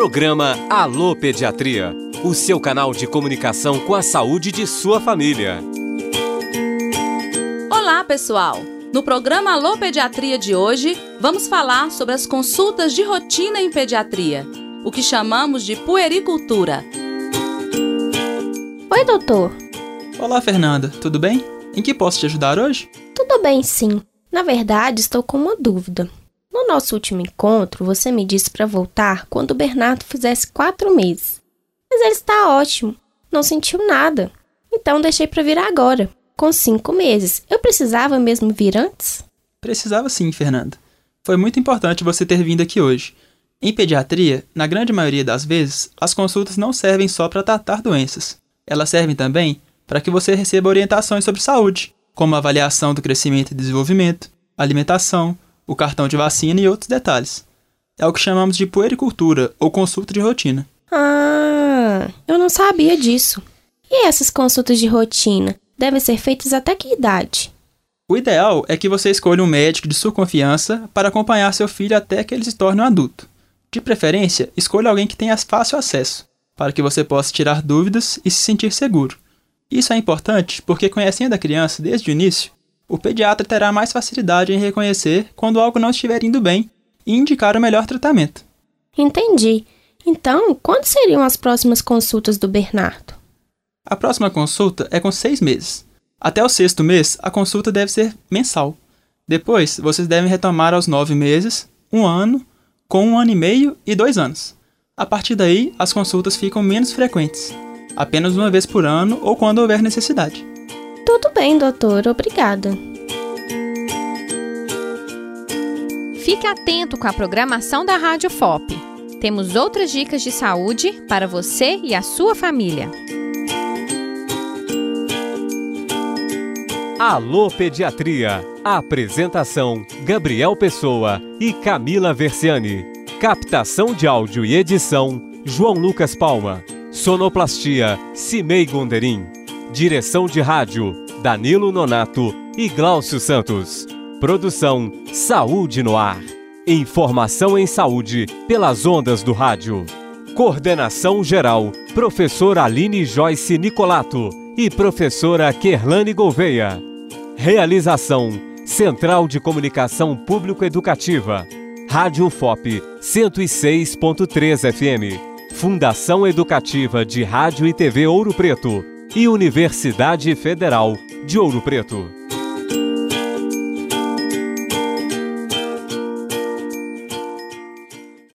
Programa Alô Pediatria, o seu canal de comunicação com a saúde de sua família. Olá, pessoal! No programa Alô Pediatria de hoje, vamos falar sobre as consultas de rotina em pediatria, o que chamamos de puericultura. Oi, doutor. Olá, Fernanda, tudo bem? Em que posso te ajudar hoje? Tudo bem, sim. Na verdade, estou com uma dúvida. No nosso último encontro, você me disse para voltar quando o Bernardo fizesse quatro meses. Mas ele está ótimo, não sentiu nada. Então deixei para vir agora, com cinco meses. Eu precisava mesmo vir antes? Precisava sim, Fernanda. Foi muito importante você ter vindo aqui hoje. Em pediatria, na grande maioria das vezes, as consultas não servem só para tratar doenças. Elas servem também para que você receba orientações sobre saúde, como avaliação do crescimento e desenvolvimento, alimentação, o cartão de vacina e outros detalhes. É o que chamamos de puericultura ou consulta de rotina. Ah, eu não sabia disso. E essas consultas de rotina devem ser feitas até que idade? O ideal é que você escolha um médico de sua confiança para acompanhar seu filho até que ele se torne um adulto. De preferência, escolha alguém que tenha fácil acesso, para que você possa tirar dúvidas e se sentir seguro. Isso é importante porque, conhecendo a criança desde o início, o pediatra terá mais facilidade em reconhecer quando algo não estiver indo bem e indicar o melhor tratamento. Entendi. Então, quando seriam as próximas consultas do Bernardo? A próxima consulta é com seis meses. Até o sexto mês, a consulta deve ser mensal. Depois, vocês devem retomar aos nove meses, um ano, com um ano e meio e dois anos. A partir daí, as consultas ficam menos frequentes, apenas uma vez por ano ou quando houver necessidade. Tudo bem, doutor, obrigada. Fique atento com a programação da Rádio FOP. Temos outras dicas de saúde para você e a sua família. Alô Pediatria. Apresentação: Gabriel Pessoa e Camila Versiani. Captação de áudio e edição: João Lucas Palma. Sonoplastia: Cimei Gonderim. Direção de rádio: Danilo Nonato e Gláucio Santos. Produção: Saúde no Ar. Informação em saúde pelas ondas do rádio. Coordenação geral: Professora Aline Joyce Nicolato e Professora Kerlane Gouveia. Realização: Central de Comunicação Público-Educativa. Rádio FOP 106.3 FM. Fundação Educativa de Rádio e TV Ouro Preto e Universidade Federal de Ouro Preto.